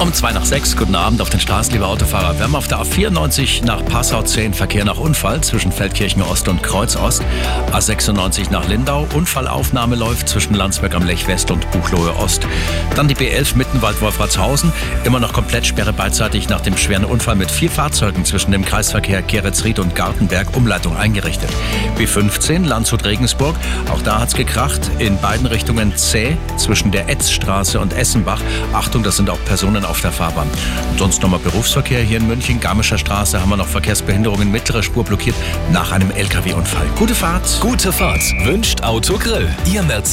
Um zwei nach sechs, guten Abend auf den Straßen, liebe Autofahrer. Wir haben auf der A94 nach Passau 10 Verkehr nach Unfall zwischen Feldkirchen Ost und Kreuz Ost. A96 nach Lindau. Unfallaufnahme läuft zwischen Landsberg am Lech West und Buchlohe Ost. Dann die B11 Mittenwald-Wolfratshausen. Immer noch komplett Sperre beidseitig nach dem schweren Unfall mit vier Fahrzeugen zwischen dem Kreisverkehr Geretsried und Gartenberg. Umleitung eingerichtet. B15 Landshut-Regensburg. Auch da hat's gekracht. In beiden Richtungen zäh zwischen der Etzstraße und Essenbach. Achtung, das sind auch Personen auf der Fahrbahn. Und sonst nochmal Berufsverkehr hier in München. Garmischer Straße haben wir noch Verkehrsbehinderungen, mittlere Spur blockiert nach einem LKW-Unfall. Gute Fahrt. Gute Fahrt wünscht Autogrill. Ihr Mercedes